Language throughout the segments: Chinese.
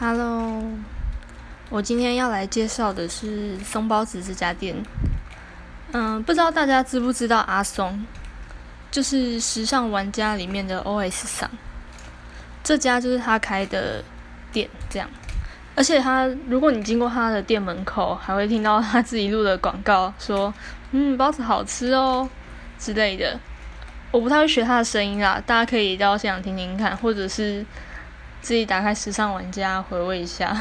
Hello，我今天要来介绍的是松包子这家店。嗯，不知道大家知不知道阿松，就是时尚玩家里面的 OS 上，这家就是他开的店，这样。而且他，如果你经过他的店门口，还会听到他自己录的广告，说“嗯，包子好吃哦”之类的。我不太会学他的声音啦，大家可以到现场听听看，或者是。自己打开时尚玩家回味一下。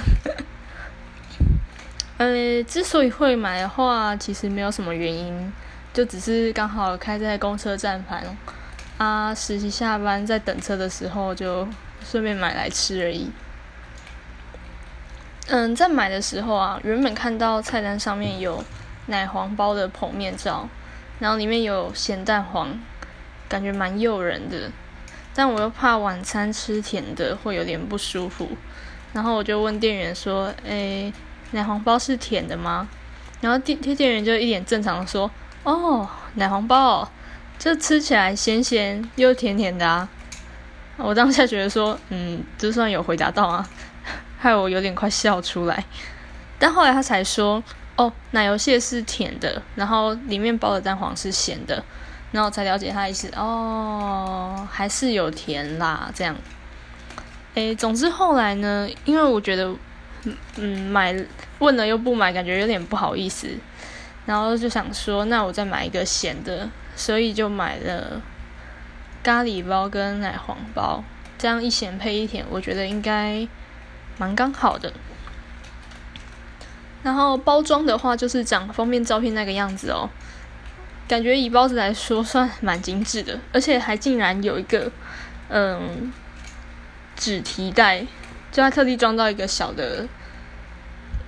呃，之所以会买的话，其实没有什么原因，就只是刚好开在公车站旁，啊，实习下班在等车的时候就顺便买来吃而已。嗯，在买的时候啊，原本看到菜单上面有奶黄包的剖面罩，然后里面有咸蛋黄，感觉蛮诱人的。但我又怕晚餐吃甜的会有点不舒服，然后我就问店员说：“诶，奶黄包是甜的吗？”然后店店员就一脸正常的说：“哦，奶黄包，这吃起来咸咸又甜甜的啊。”我当下觉得说：“嗯，就算有回答到啊，害我有点快笑出来。”但后来他才说：“哦，奶油蟹是甜的，然后里面包的蛋黄是咸的。”然后才了解他意思哦，还是有甜啦，这样。诶，总之后来呢，因为我觉得，嗯，买问了又不买，感觉有点不好意思。然后就想说，那我再买一个咸的，所以就买了咖喱包跟奶黄包，这样一咸配一甜，我觉得应该蛮刚好的。然后包装的话，就是长封面照片那个样子哦。感觉以包子来说算蛮精致的，而且还竟然有一个嗯纸提袋，就它特地装到一个小的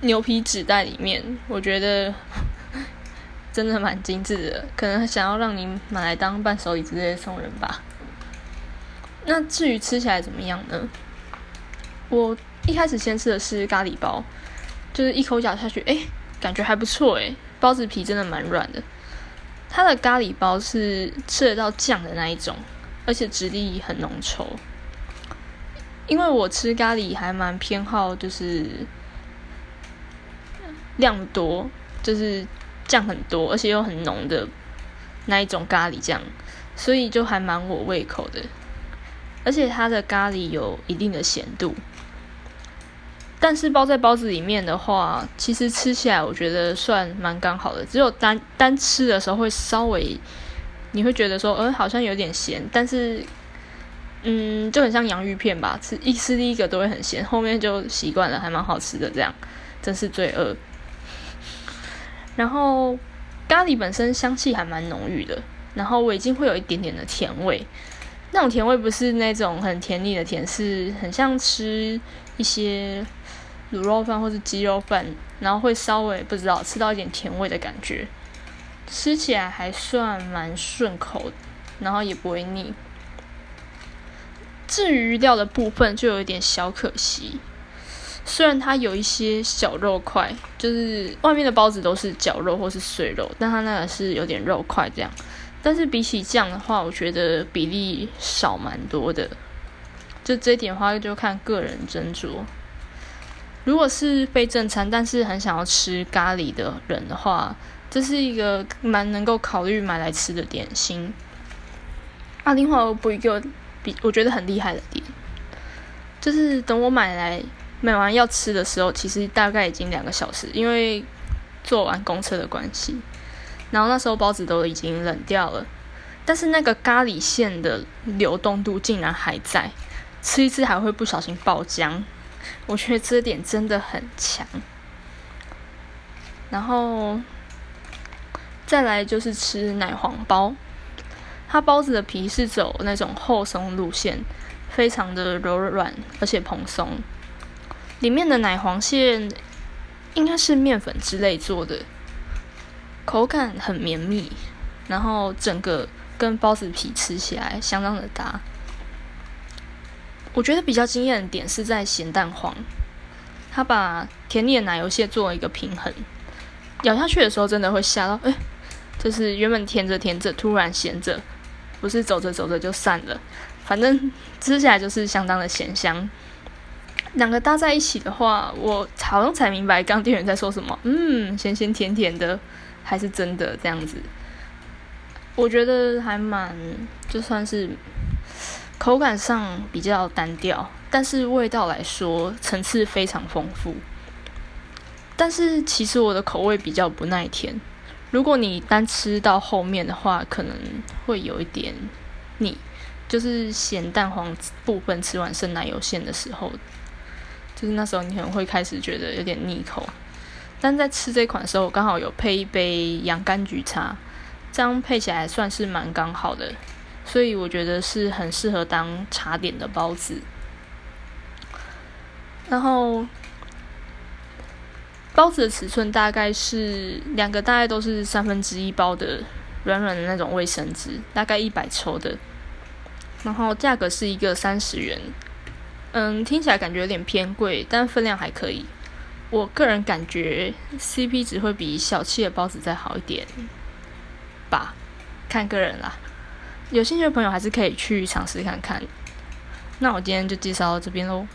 牛皮纸袋里面，我觉得 真的蛮精致的，可能想要让你买来当伴手礼之类送人吧。那至于吃起来怎么样呢？我一开始先吃的是咖喱包，就是一口咬下去，哎，感觉还不错，哎，包子皮真的蛮软的。它的咖喱包是吃得到酱的那一种，而且质地很浓稠。因为我吃咖喱还蛮偏好，就是量多，就是酱很多，而且又很浓的那一种咖喱酱，所以就还蛮我胃口的。而且它的咖喱有一定的咸度。但是包在包子里面的话，其实吃起来我觉得算蛮刚好的。只有单单吃的时候会稍微，你会觉得说，呃，好像有点咸。但是，嗯，就很像洋芋片吧，吃一吃第一个都会很咸，后面就习惯了，还蛮好吃的。这样真是罪恶。然后咖喱本身香气还蛮浓郁的，然后我已经会有一点点的甜味。那种甜味不是那种很甜腻的甜，是很像吃一些。卤肉饭或是鸡肉饭，然后会稍微不知道吃到一点甜味的感觉，吃起来还算蛮顺口，然后也不会腻。至于料的部分就有一点小可惜，虽然它有一些小肉块，就是外面的包子都是绞肉或是碎肉，但它那个是有点肉块这样。但是比起酱的话，我觉得比例少蛮多的。就这一点的话，就看个人斟酌。如果是非正餐，但是很想要吃咖喱的人的话，这是一个蛮能够考虑买来吃的点心。啊，另外我补一个比我觉得很厉害的点，就是等我买来买完要吃的时候，其实大概已经两个小时，因为坐完公车的关系，然后那时候包子都已经冷掉了，但是那个咖喱馅的流动度竟然还在，吃一次还会不小心爆浆。我觉得这点真的很强，然后再来就是吃奶黄包，它包子的皮是走那种厚松路线，非常的柔软而且蓬松，里面的奶黄馅应该是面粉之类做的，口感很绵密，然后整个跟包子皮吃起来相当的搭。我觉得比较惊艳的点是在咸蛋黄，它把甜腻的奶油蟹做了一个平衡，咬下去的时候真的会吓到，哎，就是原本甜着甜着，突然咸着，不是走着走着就散了，反正吃起来就是相当的咸香，两个搭在一起的话，我好像才明白刚店员在说什么。嗯，咸咸甜甜的，还是真的这样子。我觉得还蛮，就算是口感上比较单调，但是味道来说层次非常丰富。但是其实我的口味比较不耐甜，如果你单吃到后面的话，可能会有一点腻，就是咸蛋黄部分吃完生奶油馅的时候。就是那时候，你可能会开始觉得有点腻口，但在吃这款的时候，我刚好有配一杯洋甘菊茶，这样配起来算是蛮刚好的，所以我觉得是很适合当茶点的包子。然后包子的尺寸大概是两个，大概都是三分之一包的软软的那种卫生纸，大概一百抽的，然后价格是一个三十元。嗯，听起来感觉有点偏贵，但分量还可以。我个人感觉 CP 值会比小气的包子再好一点吧，看个人啦。有兴趣的朋友还是可以去尝试看看。那我今天就介绍到这边喽。